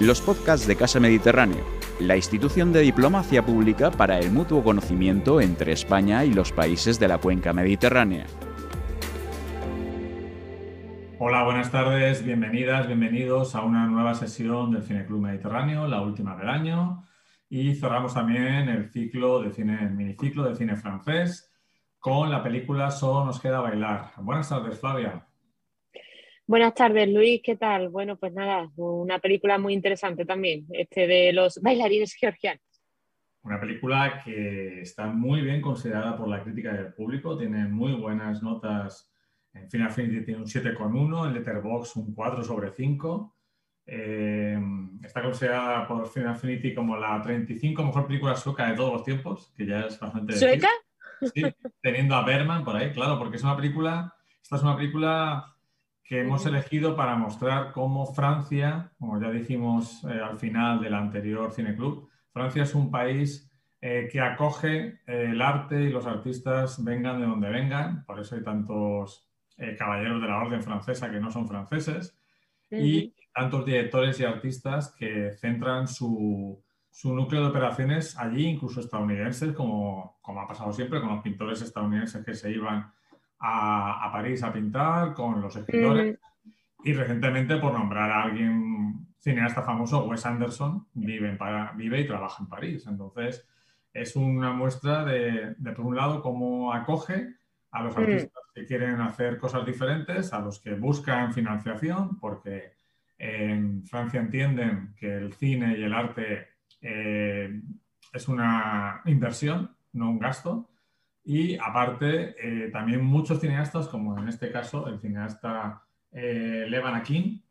los podcasts de Casa Mediterráneo, la institución de diplomacia pública para el mutuo conocimiento entre España y los países de la cuenca mediterránea. Hola, buenas tardes, bienvenidas, bienvenidos a una nueva sesión del Cine Club Mediterráneo, la última del año. Y cerramos también el ciclo de cine, el miniciclo de cine francés con la película Solo nos queda bailar. Buenas tardes, Flavia. Buenas tardes, Luis, ¿qué tal? Bueno, pues nada, una película muy interesante también, este de los bailarines georgianos. Una película que está muy bien considerada por la crítica del público, tiene muy buenas notas. En Final Fantasy tiene un 7,1, en Letterboxd un 4 sobre 5. Eh, está considerada por Final Fantasy como la 35 mejor película sueca de todos los tiempos, que ya es bastante... ¿Sueca? Sí, teniendo a Berman por ahí, claro, porque es una película, esta es una película que hemos elegido para mostrar cómo Francia, como ya dijimos eh, al final del anterior Cineclub, Francia es un país eh, que acoge eh, el arte y los artistas vengan de donde vengan, por eso hay tantos caballeros de la orden francesa que no son franceses, y tantos directores y artistas que centran su, su, núcleo de operaciones allí, incluso estadounidenses, como, como ha pasado siempre con los pintores estadounidenses que se iban a, París a pintar con los escritores. Y recientemente, por nombrar a alguien cineasta famoso, Wes Anderson vive, en, vive y trabaja en París. Entonces, es una muestra de, de por un lado, cómo acoge a los artistas que quieren hacer cosas diferentes, a los que buscan financiación, porque en Francia entienden que el cine y el arte eh, es una inversión, no un gasto. Y aparte, eh, también muchos cineastas, como en este caso el cineasta eh, Levan Akin,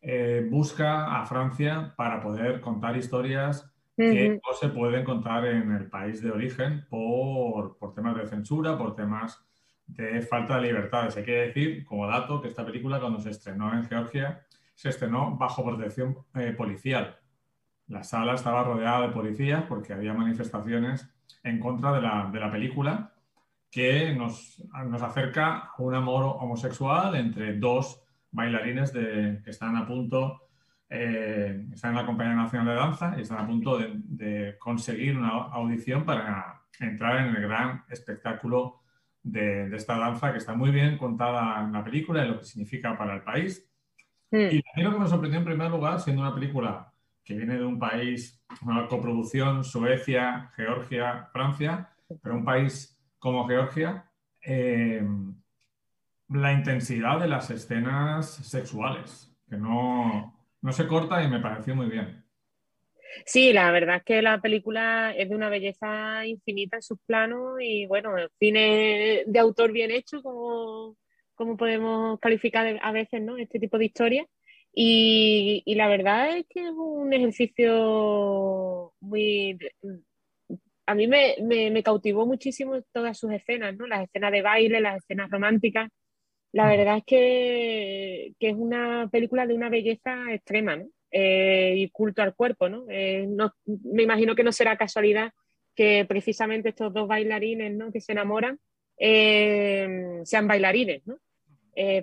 eh, busca a Francia para poder contar historias que no se pueden contar en el país de origen por, por, temas de censura, por temas de falta de libertades. Hay que decir, como dato, que esta película cuando se estrenó en Georgia, se estrenó bajo protección policial. La sala estaba rodeada de policías porque había manifestaciones en contra de la, de la película que nos, nos, acerca a un amor homosexual entre dos bailarines de, que están a punto, eh, están en la Compañía Nacional de Danza y están a punto de, de, conseguir una audición para entrar en el gran espectáculo de, de, esta danza que está muy bien contada en la película y lo que significa para el país. Mm. Y a mí lo que me sorprendió en primer lugar, siendo una película que viene de un país, una coproducción, Suecia, Georgia, Francia, pero un país como Georgia, eh, la intensidad de las escenas sexuales, que no, no se corta y me pareció muy bien. Sí, la verdad es que la película es de una belleza infinita en sus planos y bueno, el cine de autor bien hecho, como, como podemos calificar a veces ¿no? este tipo de historias. Y, y, la verdad es que es un ejercicio muy a mí me, me, cautivó muchísimo todas sus escenas, ¿no? Las escenas de baile, las escenas románticas. La verdad es que, que es una película de una belleza extrema, ¿no? Eh, y culto al cuerpo, ¿no? Eh, ¿no? Me imagino que no será casualidad que precisamente estos dos bailarines, ¿no? Que se enamoran eh, sean bailarines, ¿no?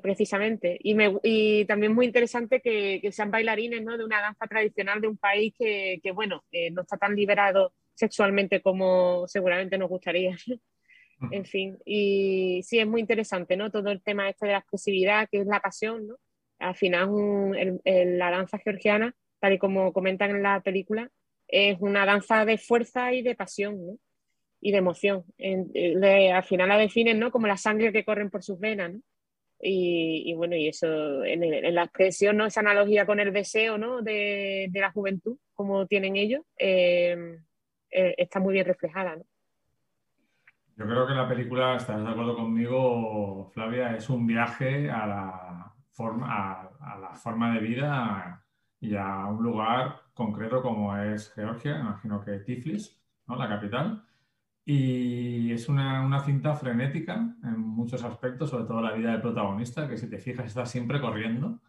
precisamente. Y, me, y, también muy interesante que, que, sean bailarines ¿no? de una danza tradicional de un país que, que bueno, no está tan liberado sexualmente como seguramente nos gustaría. en fin, y sí, es muy interesante, ¿no? Todo el tema este de la expresividad, que es la pasión, ¿no? Al final, la danza georgiana, tal y como comentan en la película, es una danza de fuerza y de pasión, ¿no? Y de emoción. al final la definen, ¿no? Como la sangre que corren por sus venas, ¿no? Y, bueno, y eso, en, la expresión, ¿no? Esa analogía con el deseo, ¿no? De, de la juventud, como tienen ellos, eh, eh, está muy bien reflejada. ¿no? Yo creo que la película, estás de acuerdo conmigo, Flavia, es un viaje a la forma, a, la forma de vida y a un lugar concreto como es Georgia, imagino que Tiflis, ¿no? la capital. Y es una, una, cinta frenética en muchos aspectos, sobre todo la vida del protagonista, que si te fijas está siempre corriendo.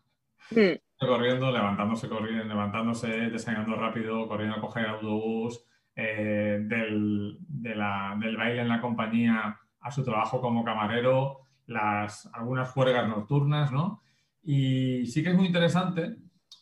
Mm. Corriendo, levantándose, corriendo, levantándose, desayunando rápido, corriendo a coger autobús, eh, del, del, baile en la compañía a su trabajo como camarero, las, algunas juergas nocturnas, ¿no? Y sí que es muy interesante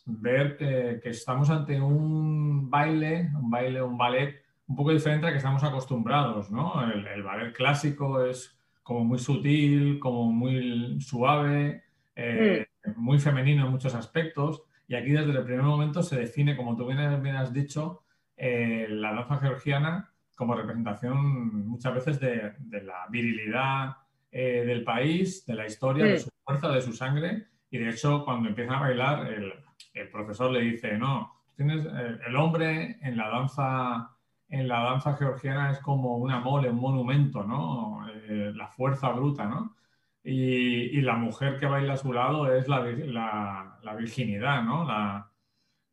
ver que, estamos ante un baile, un baile, un ballet un poco diferente a que estamos acostumbrados, ¿no? El, ballet clásico es como muy sutil, como muy suave, eh, mm. muy femenino en muchos aspectos. Y aquí desde el primer momento se define, como tú bien, has dicho, eh, la danza georgiana como representación muchas veces de, la virilidad eh, del país, de la historia, de mm. su fuerza, de su sangre. Y de hecho, cuando empieza a bailar, el, profesor le dice, no, tienes eh, el hombre en la danza en la danza georgiana es como una mole, un monumento, ¿no? Eh, la fuerza bruta, ¿no? Y, la mujer que baila a su lado es la, la, virginidad, ¿no? La,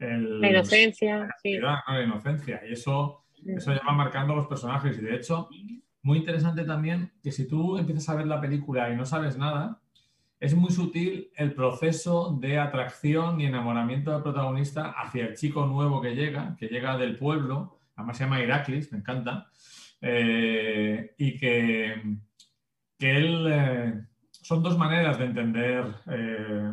la inocencia. La, la inocencia. Y eso eso ya va marcando los personajes. Y de hecho, muy interesante también que si tú empiezas a ver la película y no sabes nada, es muy sutil el proceso de atracción y enamoramiento del protagonista hacia el chico nuevo que llega, que llega del pueblo, además se llama Iraklis, me encanta, eh, y que, que él... Eh, son dos maneras de entender eh,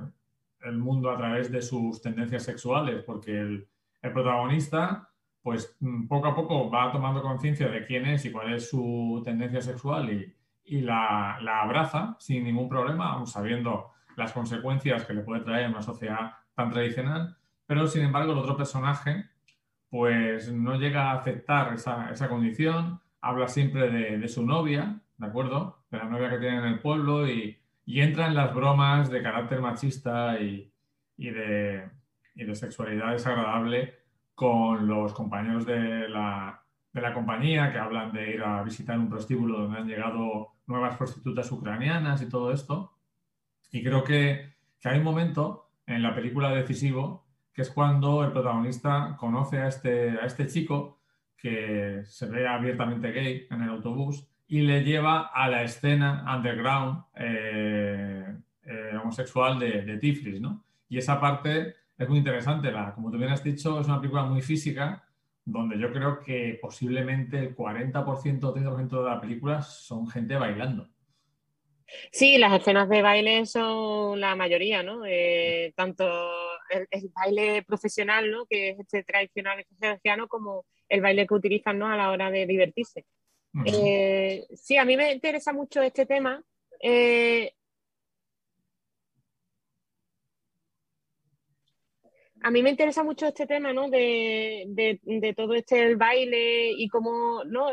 el mundo a través de sus tendencias sexuales, porque el, protagonista pues mm, poco a poco va tomando conciencia de quién es y cuál es su tendencia sexual y, la, abraza sin ningún problema, sabiendo las consecuencias que le puede traer una sociedad tan tradicional, pero sin embargo el otro personaje pues no llega a aceptar esa, condición, habla siempre de, su novia, ¿de acuerdo? De la novia que tiene en el pueblo y, entra en las bromas de carácter machista y, de, y de sexualidad desagradable con los compañeros de la, compañía que hablan de ir a visitar un prostíbulo donde han llegado nuevas prostitutas ucranianas y todo esto. Y creo que, hay un momento en la película decisivo que es cuando el protagonista conoce a este, a este chico que se ve abiertamente gay en el autobús y le lleva a la escena underground eh, eh, homosexual de, de Tiflis, ¿no? Y esa parte es muy interesante. La, como tú bien has dicho, es una película muy física, donde yo creo que posiblemente el 40% o 30% de la película son gente bailando. Sí, las escenas de baile son la mayoría, ¿no? Eh, tanto el, baile profesional, ¿no? Que es este tradicional cristiano, como el baile que utilizan, ¿no? A la hora de divertirse. Eh, sí, a mí me interesa mucho este tema. Eh, a mí me interesa mucho este tema, ¿no? De, todo este el baile y cómo, ¿no?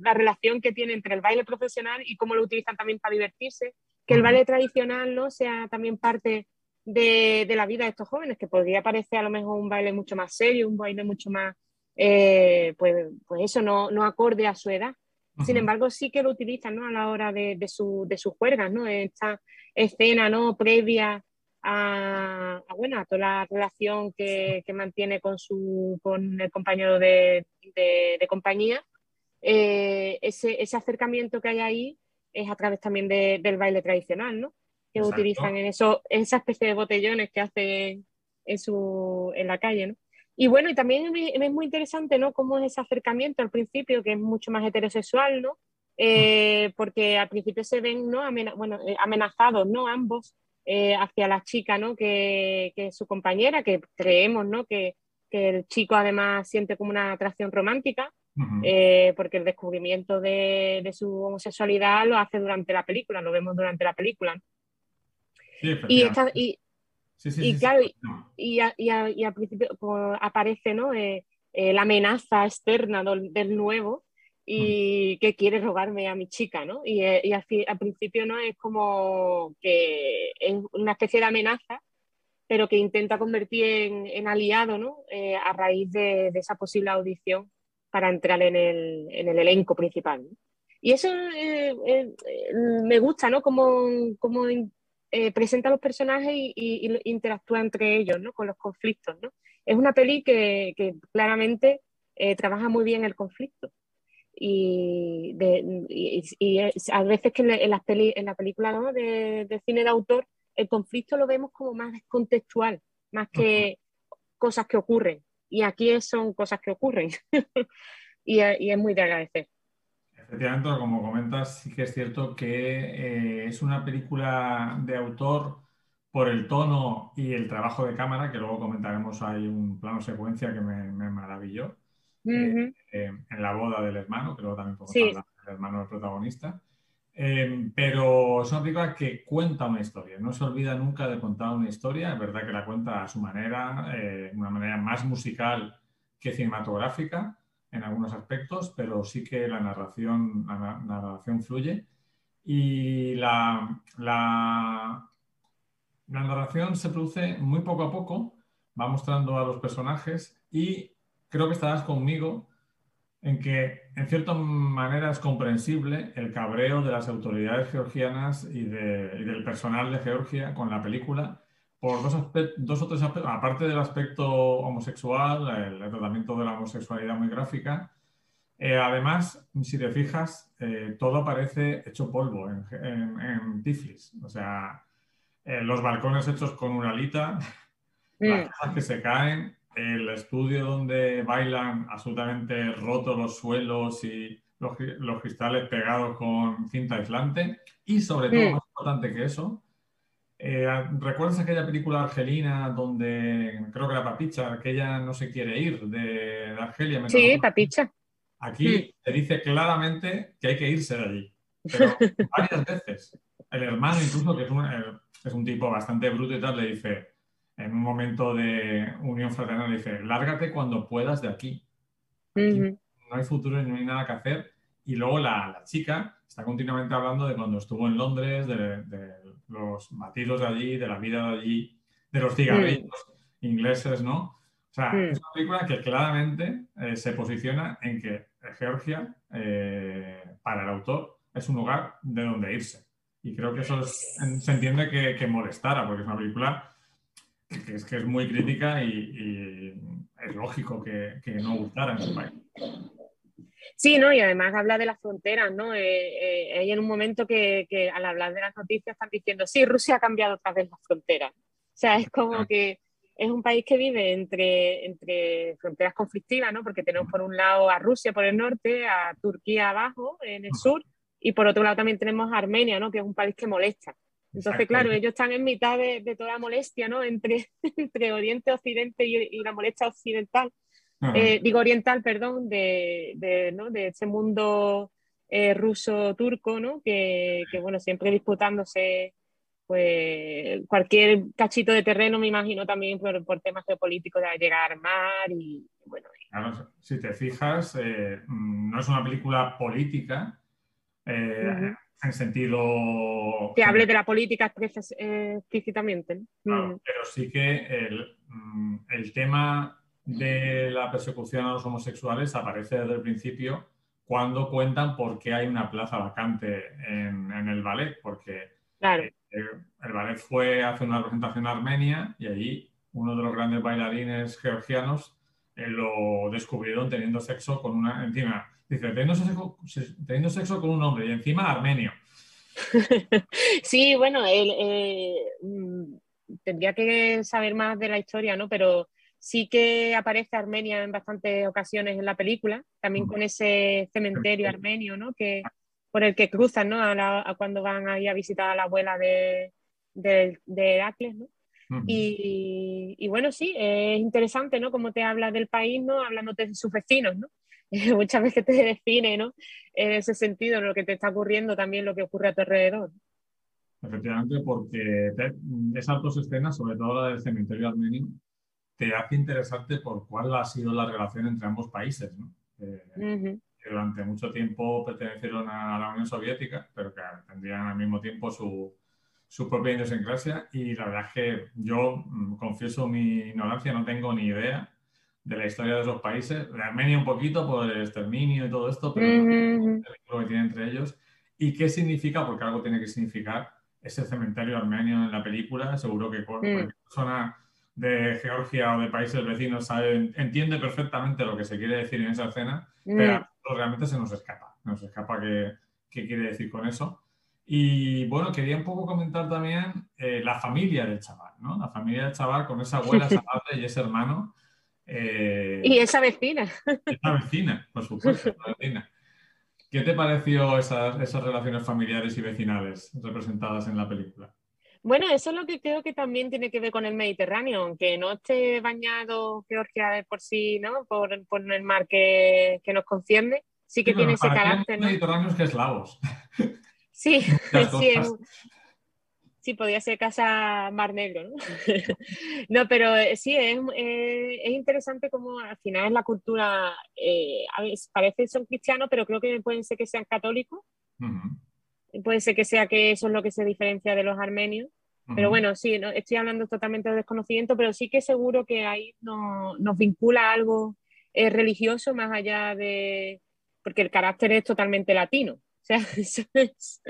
La relación que tiene entre el baile profesional y cómo lo utilizan también para divertirse. Que el baile tradicional, ¿no? Sea también parte de, la vida de estos jóvenes, que podría parecer a lo mejor un baile mucho más serio, un baile mucho más, eh, pues, pues eso, no, no acorde a su edad. Sin embargo, sí que lo utilizan, ¿no? A la hora de, su, de sus juergas, ¿no? Esta escena, ¿no? Previa a, bueno, a toda la relación que, mantiene con, su, con el compañero de, compañía, eh, ese, acercamiento que hay ahí es a través también del baile tradicional, ¿no? Que utilizan en eso, esa especie de botellones que hacen en, su, en la calle, ¿no? Y bueno, y también es muy interesante, ¿no? Cómo es ese acercamiento al principio, que es mucho más heterosexual, ¿no? Eh, porque al principio se ven, ¿no? bueno, eh, amenazados, ¿no? Ambos eh, hacia la chica, ¿no? Que, es su compañera, que creemos, ¿no? Que, el chico además siente como una atracción romántica, eh, porque el descubrimiento de, su homosexualidad lo hace durante la película, lo vemos durante la película. y, y, claro, y, al principio pues, aparece ¿no? Eh, la amenaza externa del nuevo, y que quiere robarme a mi chica, ¿no? Y, eh, y al, principio no es como que es una especie de amenaza, pero que intenta convertir en, aliado, ¿no? Eh, a raíz de, esa posible audición para entrar en el, en el elenco principal. Y eso eh, me gusta, ¿no? Como, como presenta a los personajes y, interactúa entre ellos, ¿no? Con los conflictos, ¿no? Es una peli que, que claramente trabaja muy bien el conflicto y, de, y, a veces que en, las peli, en la película ¿no? de, cine de autor el conflicto lo vemos como más contextual, más que cosas que ocurren. Y aquí son cosas que ocurren. y, es muy de agradecer. Efectivamente, como comentas, sí que es cierto que eh, es una película de autor por el tono y el trabajo de cámara, que luego comentaremos, hay un plano secuencia que me, maravilló, eh, eh, en la boda del hermano, que luego también podemos hablar del hermano del protagonista. Eh, pero es una película que cuenta una historia, no se olvida nunca de contar una historia, es verdad que la cuenta a su manera, de una manera más musical que cinematográfica en algunos aspectos, pero sí que la narración, la narración fluye. Y la, la, la narración se produce muy poco a poco, va mostrando a los personajes y creo que estarás conmigo en que en cierta manera es comprensible el cabreo de las autoridades georgianas y, del personal de Georgia con la película por dos, dos o tres aspectos, aparte del aspecto homosexual, el, tratamiento de la homosexualidad muy gráfica. Eh, además, si te fijas, eh, todo parece hecho polvo en, en Tiflis. O sea, eh, los balcones hechos con una alita, mm. las casas que se caen, el estudio donde bailan absolutamente rotos los suelos y los, cristales pegados con cinta aislante. Y sobre todo, mm. más importante que eso, eh, ¿recuerdas aquella película argelina donde creo que la papicha, aquella no se quiere ir de, Argelia? sí, papicha. Aquí se mm. dice claramente que hay que irse de allí. Pero varias veces. El hermano, incluso, que es un, es un tipo bastante bruto y tal, le dice, en un momento de unión fraternal, le dice, lárgate cuando puedas de aquí. No hay futuro y no hay nada que hacer. Y luego la, chica está continuamente hablando de cuando estuvo en Londres, de, los batidos de allí, de la vida de allí, de los cigarrillos ingleses, ¿no? O sea, es una película que claramente eh, se posiciona en que Georgia, eh, para el autor, es un lugar de donde irse. Y creo que eso se entiende que, que, molestara, porque es una película que es, que es muy crítica y, es lógico que, que, no gustara en su país. Sí, ¿no? Y además habla de las fronteras, ¿no? Eh, eh, hay en un momento que, que, al hablar de las noticias están diciendo, sí, Rusia ha cambiado otra vez las fronteras. O sea, es como que es un país que vive entre, entre fronteras conflictivas, ¿no? Porque tenemos por un lado a Rusia por el norte, a Turquía abajo, en el sur, y por otro lado también tenemos Armenia, ¿no? que es un país que molesta. Entonces, claro, ellos están en mitad de, de toda molestia, ¿no? Entre, entre Oriente, Occidente y, la molestia occidental, eh, digo oriental, perdón, de, de, ¿no? de ese mundo eh, ruso-turco, ¿no? Que, que, bueno, siempre disputándose pues cualquier cachito de terreno, me imagino también por, por temas geopolíticos de llegar al mar y bueno. si te fijas, eh, no es una película política, eh, en sentido... Que hable de la política explícitamente. Mm. pero sí que el, mm, el, tema de la persecución a los homosexuales aparece desde el principio cuando cuentan por qué hay una plaza vacante en, el ballet, porque claro. Eh, el ballet fue hace una representación a Armenia y allí uno de los grandes bailarines georgianos lo descubrieron teniendo sexo con una, encima, Dice, teniendo sexo, con un hombre y encima armenio. sí, bueno, eh, mm, tendría que saber más de la historia, ¿no? Pero sí que aparece Armenia en bastantes ocasiones en la película, también con ese cementerio armenio, ¿no? Que, por el que cruzan, ¿no? A, cuando van ahí a visitar a la abuela de, de, Heracles, ¿no? y, y, bueno, sí, es interesante, ¿no? Como te habla del país, ¿no? Hablándote de sus vecinos, ¿no? muchas veces te define, ¿no? En ese sentido, en lo que te está ocurriendo, también lo que ocurre a tu alrededor. Efectivamente, porque esas dos escenas, sobre todo la del cementerio armenio, te hace interesarte por cuál ha sido la relación entre ambos países, ¿no? que durante mucho tiempo pertenecieron a la Unión Soviética, pero que tendrían al mismo tiempo su, su propia idiosincrasia. Y la verdad es que yo, mm, confieso mi ignorancia, no tengo ni idea de la historia de esos países, de Armenia un poquito por el exterminio y todo esto, pero el que tiene entre ellos. ¿Y qué significa? Porque algo tiene que significar ese cementerio armenio en la película. Seguro que cualquier persona de Georgia o de países vecinos sabe, entiende perfectamente lo que se quiere decir en esa escena, pero realmente se nos escapa. Nos escapa qué, qué quiere decir con eso. Y bueno, quería un poco comentar también eh, la familia del chaval, ¿no? La familia del chaval con esa abuela, esa madre y ese hermano eh, y esa vecina. Esa vecina, por supuesto, vecina. ¿Qué te pareció esas, esas relaciones familiares y vecinales representadas en la película? Bueno, eso es lo que creo que también tiene que ver con el Mediterráneo, aunque no esté bañado Georgia de por sí, ¿no? Por, el mar que, nos concierne, sí que tiene ese carácter. ¿no? Mediterráneos que eslavos. Sí, sí, sí, podría ser casa Mar Negro, ¿no? no, pero eh, sí, es, eh, es, interesante como al final es la cultura, eh, a veces parece que son cristianos, pero creo que pueden ser que sean católicos. Puede ser que sea que eso es lo que se diferencia de los armenios. Pero bueno, sí, no, estoy hablando totalmente de desconocimiento, pero sí que seguro que ahí no, nos vincula algo religioso más allá de... porque el carácter es totalmente latino. O sea, eso es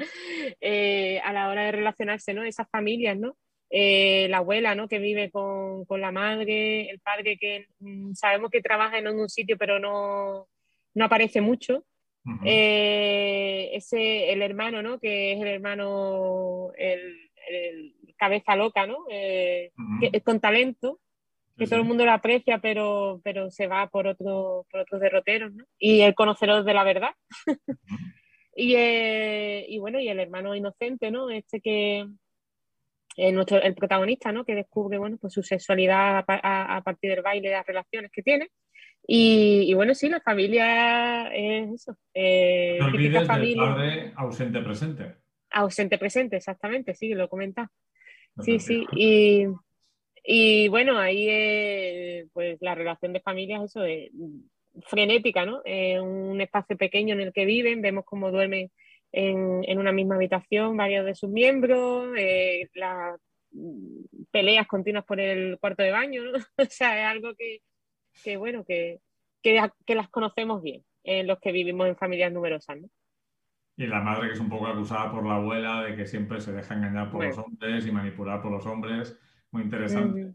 eh, a la hora de relacionarse, ¿no? Esas familias, ¿no? Eh, la abuela, ¿no? Que vive con, con, la madre, el padre que mm, sabemos que trabaja en un sitio pero no, no aparece mucho. Eh, ese, el hermano, ¿no? Que es el hermano, el, cabeza loca, ¿no? que es con talento, que todo el mundo lo aprecia, pero, pero se va por, otro, por otros derroteros, ¿no? Y el conocedor de la verdad. Y, eh, y, bueno, y el hermano inocente, ¿no? Este que eh, nuestro, el protagonista, ¿no? Que descubre, bueno, pues su sexualidad a, partir del baile, de las relaciones que tiene. Y, y bueno, sí, la familia es eso. Eh, no olvides familia. padre ausente presente. Ausente presente, exactamente, sí, lo comenta. Sí, sí. Y, y bueno, ahí eh, pues la relación de familia es eso, es, frenética, ¿no? un espacio pequeño en el que viven, vemos cómo duermen en, una misma habitación varios de sus miembros, eh, las peleas continuas por el cuarto de baño, ¿no? o sea, es algo que, bueno, que, que, las conocemos bien, en los que vivimos en familias numerosas, ¿no? Y la madre que es un poco acusada por la abuela de que siempre se deja engañar por los hombres y manipular por los hombres, muy interesante.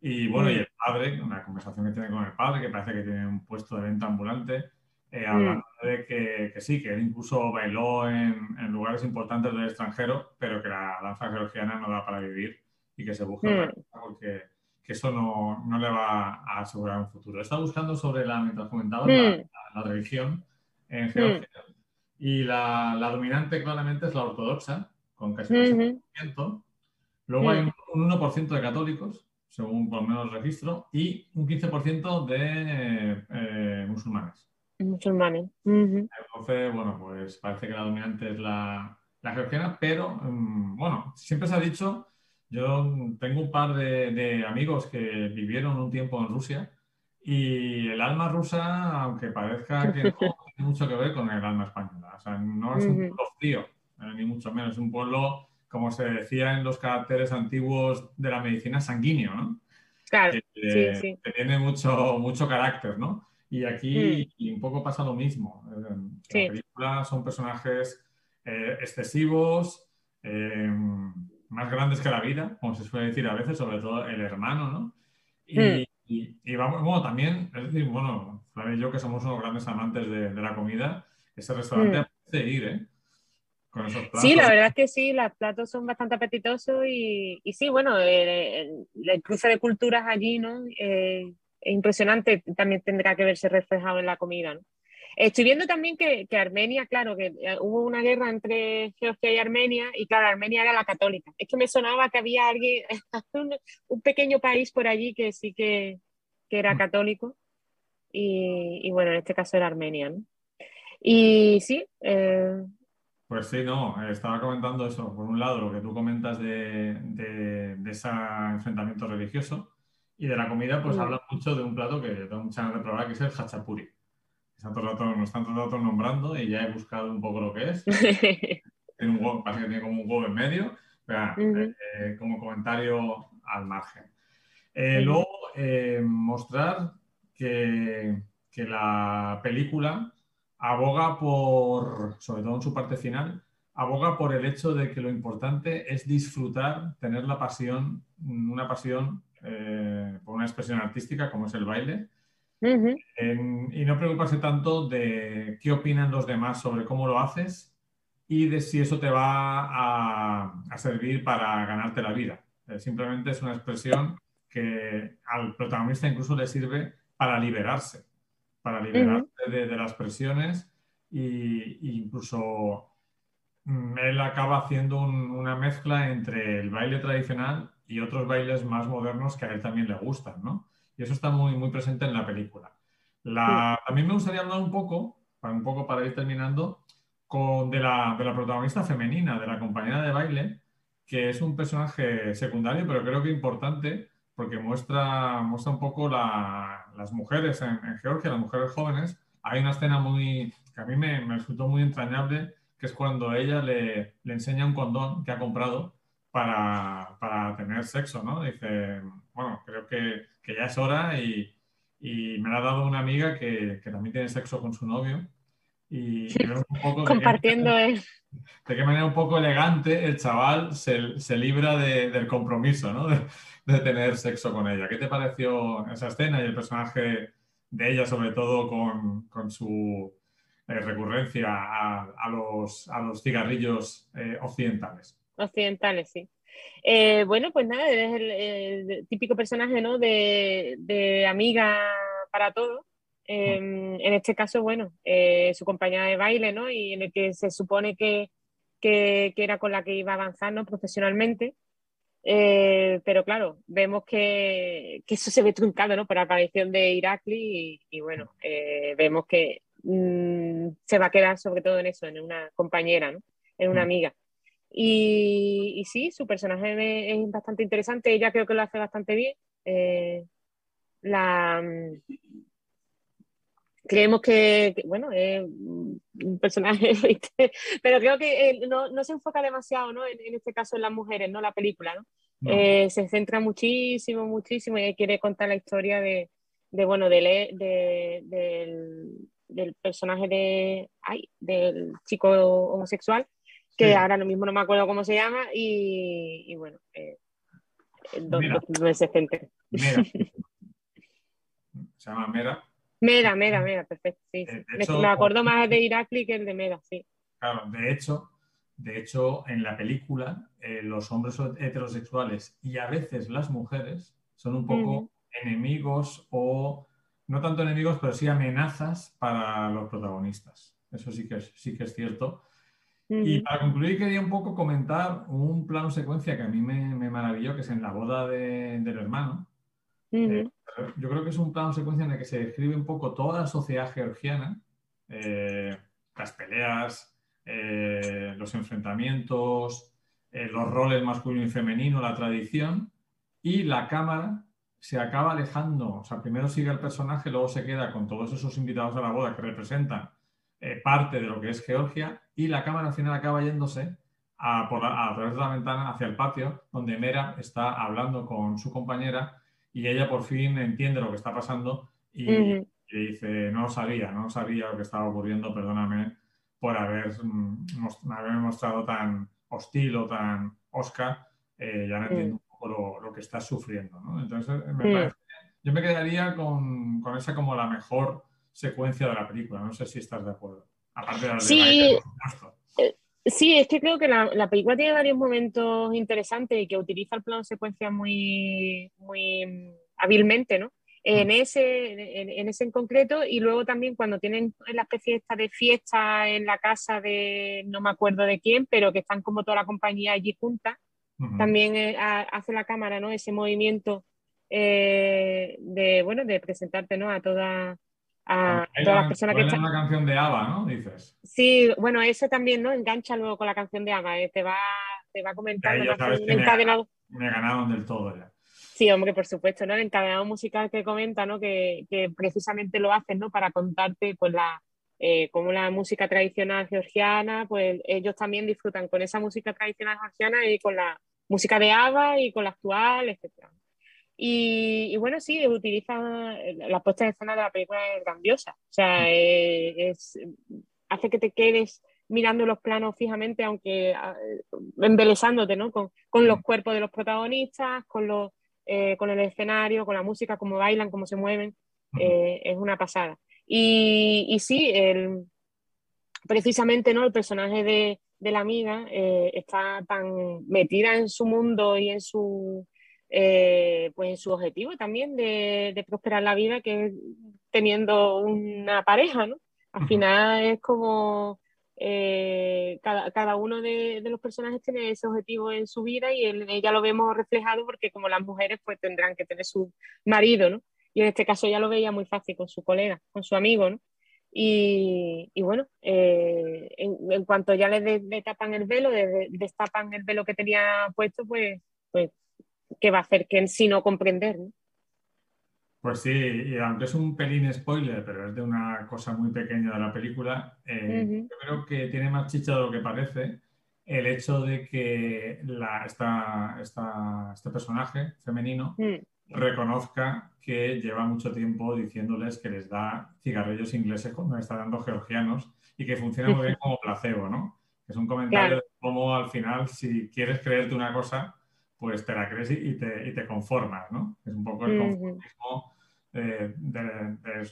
Y bueno, y el padre, una conversación que tiene con el padre, que parece que tiene un puesto de venta ambulante, eh, mm. hablando de que, que, sí, que él incluso bailó en, en, lugares importantes del extranjero, pero que la danza georgiana no da para vivir y que se busca mm. porque que eso no, no, le va a asegurar un futuro. Está buscando sobre la, mientras comentaba, la, la, religión en Georgia. Y la, la, dominante claramente es la ortodoxa, con casi un -huh. Luego hay un 1% de católicos, según por lo menos el registro, y un 15% de eh, musulmanes. Musulmanes. Entonces, bueno, pues parece que la dominante es la, la georgiana, pero mm, bueno, siempre se ha dicho, yo tengo un par de, amigos que vivieron un tiempo en Rusia y el alma rusa, aunque parezca que no, tiene mucho que ver con el alma española. O sea, no es un pueblo frío, eh, ni mucho menos, es un pueblo como se decía en los caracteres antiguos de la medicina, sanguíneo, ¿no? Claro, que, sí, sí. tiene mucho, mucho carácter, ¿no? Y aquí mm. un poco pasa lo mismo. En la película son personajes eh, excesivos, eh, más grandes que la vida, como se suele decir a veces, sobre todo el hermano, ¿no? Y, mm. vamos, bueno, también, es decir, bueno, Flavia y yo que somos unos grandes amantes de, de la comida, ese restaurante mm. de ir, ¿eh? Sí, la verdad es que sí, los platos son bastante apetitosos y, y sí, bueno, el, cruce de culturas allí, ¿no? Eh, es impresionante, también tendrá que verse reflejado en la comida, ¿no? Estoy viendo también que, que, Armenia, claro, que eh, hubo una guerra entre Georgia y Armenia, y claro, Armenia era la católica. Es que me sonaba que había alguien, un, pequeño país por allí que sí que, que era católico, y, y, bueno, en este caso era Armenia, ¿no? Y sí, eh, pues sí, no, estaba comentando eso. Por un lado, lo que tú comentas de, de, ese enfrentamiento religioso y de la comida, pues mm. habla mucho de un plato que tengo mucha ganas de probar, que es el hachapuri. Están todo rato, nos están todo el rato nombrando y ya he buscado un poco lo que es. tiene un huevo, parece que tiene como un huevo en medio, pero, eh, eh, como comentario al margen. Eh, luego, mostrar que, que la película aboga por, sobre todo en su parte final, aboga por el hecho de que lo importante es disfrutar, tener la pasión, una pasión eh, por una expresión artística como es el baile, y no preocuparse tanto de qué opinan los demás sobre cómo lo haces y de si eso te va a, servir para ganarte la vida. Eh, simplemente es una expresión que al protagonista incluso le sirve para liberarse para liberarte de, las presiones e incluso mm, él acaba haciendo una mezcla entre el baile tradicional y otros bailes más modernos que a él también le gustan, ¿no? Y eso está muy, muy presente en la película. La, También me gustaría hablar un poco, para, un poco para ir terminando, con, de, la, de la protagonista femenina, de la compañera de baile, que es un personaje secundario, pero creo que importante, porque muestra, muestra un poco las mujeres en, Georgia, las mujeres jóvenes. Hay una escena muy, que a mí me, me resultó muy entrañable, que es cuando ella le, le, enseña un condón que ha comprado para, para, tener sexo, ¿no? Dice, bueno, creo que, que ya es hora y, y, me la ha dado una amiga que, que, también tiene sexo con su novio. Y, un poco compartiendo de qué, de qué manera un poco elegante el chaval se, se libra de, del compromiso, ¿no? De, de, tener sexo con ella. ¿Qué te pareció esa escena y el personaje de ella, sobre todo con, con su eh, recurrencia a, a, los, a, los, cigarrillos eh, occidentales? Occidentales, sí. Eh, bueno, pues nada, es el, el típico personaje, ¿no? De, de amiga para todo. Eh, en este caso, bueno, eh, su compañera de baile, ¿no? Y en el que se supone que, que, que era con la que iba avanzando profesionalmente. Eh, pero claro, vemos que, que, eso se ve truncado ¿no? por la aparición de Irakli y, y bueno, vemos que mmm, se va a quedar sobre todo en eso, en una compañera, ¿no? en una amiga. Y, y, sí, su personaje es bastante interesante, ella creo que lo hace bastante bien. Eh, la, creemos que, que, bueno, es un personaje, pero creo que eh, no, no, se enfoca demasiado, ¿no? En, en, este caso en las mujeres, ¿no? La película, ¿no? no. Eh, se centra muchísimo, muchísimo y quiere contar la historia de, de bueno, de, de, del, del, personaje de, ay, del chico homosexual, que sí. ahora mismo no me acuerdo cómo se llama y, y bueno, eh, donde, se centra. Mera. Se llama Mera. Mera, Mera, Mera, perfecto. Sí, sí. Hecho, me acuerdo más de Irakli que el de Mera, sí. Claro, de hecho, de hecho en la película, eh, los hombres heterosexuales y a veces las mujeres son un poco enemigos o no tanto enemigos, pero sí amenazas para los protagonistas. Eso sí que es, sí que es cierto. Y para concluir, quería un poco comentar un plano secuencia que a mí me, me maravilló, que es en la boda de, del hermano. Uh -huh. eh, yo creo que es un plano secuencia en el que se describe un poco toda la sociedad georgiana, eh, las peleas, eh, los enfrentamientos, los roles masculino y femenino, la tradición, y la cámara se acaba alejando. O sea, primero sigue el personaje, luego se queda con todos esos invitados a la boda que representan eh, parte de lo que es Georgia, y la cámara al final acaba yéndose a, por a, a través de la ventana hacia el patio, donde Mera está hablando con su compañera y ella por fin entiende lo que está pasando y, dice, no sabía, no sabía lo que estaba ocurriendo, perdóname por haber, mm, haberme mostrado tan hostil o tan Oscar, eh, ya no entiendo un poco lo, lo, que estás sufriendo. ¿no? Entonces, me mm. parece, yo me quedaría con, con, esa como la mejor secuencia de la película. No sé si estás de acuerdo. Aparte de la sí. de eh, Sí, es que creo que la, la, película tiene varios momentos interesantes y que utiliza el plano secuencia muy, muy hábilmente, ¿no? en ese, en, en, ese en concreto y luego también cuando tienen la especie esta de fiesta en la casa de no me acuerdo de quién, pero que están como toda la compañía allí junta, uh -huh. también eh, hace la cámara, ¿no? Ese movimiento eh, de, bueno, de presentarte, ¿no? A toda a todas las personas que están... una canción de ABBA, ¿no? Dices. Sí, bueno, eso también, ¿no? Engancha luego con la canción de ABBA, eh, te va te va comentando. Ya, ya me, encadenado... me ganaron del todo ya. Sí, hombre, por supuesto, ¿no? El encadenado musical que comenta, ¿no? Que, que precisamente lo hacen, ¿no? Para contarte, pues, la, eh, como la música tradicional georgiana, pues ellos también disfrutan con esa música tradicional georgiana y con la música de ABBA y con la actual, etc. Y, y bueno, sí, utiliza la puesta de escena de la película es grandiosa. O sea, eh, es, hace que te quedes mirando los planos fijamente, aunque eh, embelesándote, ¿no? Con, con los cuerpos de los protagonistas, con los eh, con el escenario, con la música, cómo bailan, cómo se mueven, eh, es una pasada. Y, y sí, el, precisamente ¿no? el personaje de, de la amiga eh, está tan metida en su mundo y en su, eh, pues en su objetivo también de, de, prosperar la vida, que es teniendo una pareja, ¿no? Al final es como eh, cada, uno de, los personajes tiene ese objetivo en su vida y en ella lo vemos reflejado porque como las mujeres pues tendrán que tener su marido, ¿no? Y en este caso ya lo veía muy fácil con su colega, con su amigo, ¿no? Y, bueno, eh, en, cuanto ya le, tapan el velo, le destapan el velo que tenía puesto, pues, pues ¿qué va a hacer que en sí no comprender? ¿no? Pues sí, y aunque es un pelín spoiler, pero es de una cosa muy pequeña de la película, eh, yo creo que tiene más chicha de lo que parece el hecho de que la, esta, este personaje femenino mm. reconozca que lleva mucho tiempo diciéndoles que les da cigarrillos ingleses cuando está dando georgianos y que funciona muy bien como placebo, ¿no? Es un comentario de cómo al final, si quieres creerte una cosa, pues te la crees y te, y te conformas, ¿no? Es un poco el conformismo de,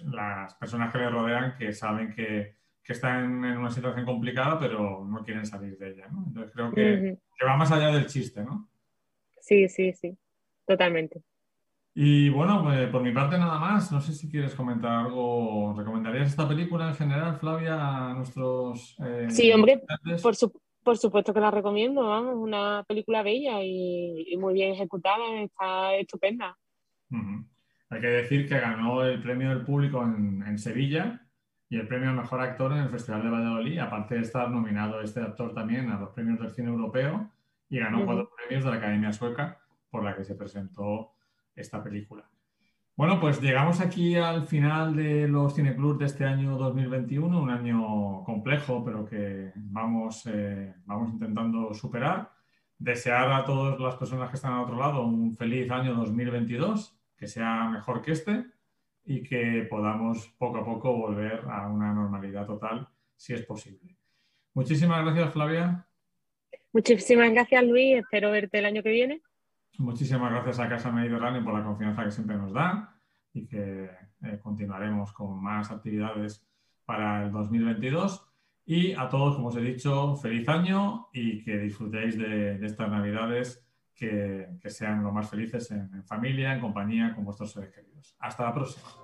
las personas que le rodean que saben que, están en una situación complicada, pero no quieren salir de ella. ¿no? Entonces creo que, va más allá del chiste, ¿no? Sí, sí, sí, totalmente. Y bueno, pues, por mi parte nada más. No sé si quieres comentar algo. ¿Recomendarías esta película en general, Flavia, a nuestros... Eh, sí, hombre, por, por, supuesto que la recomiendo. Vamos, una película bella y, muy bien ejecutada, está estupenda. Hay que decir que ganó el premio del público en, Sevilla y el premio al mejor actor en el Festival de Valladolid, aparte de estar nominado este actor también a los premios del cine europeo y ganó cuatro premios de la Academia Sueca por la que se presentó esta película. Bueno, pues llegamos aquí al final de los Cineclubs de este año 2021, un año complejo, pero que vamos, eh, vamos intentando superar. Desear a todas las personas que están al otro lado un feliz año 2022 que sea mejor que este y que podamos poco a poco volver a una normalidad total, si es posible. Muchísimas gracias, Flavia. Muchísimas gracias, Luis. Espero verte el año que viene. Muchísimas gracias a Casa Mediterráneo por la confianza que siempre nos da y que eh, continuaremos con más actividades para el 2022. Y a todos, como os he dicho, feliz año y que disfrutéis de estas Navidades que, sean lo más felices en, familia, en compañía con vuestros seres queridos. Hasta la próxima.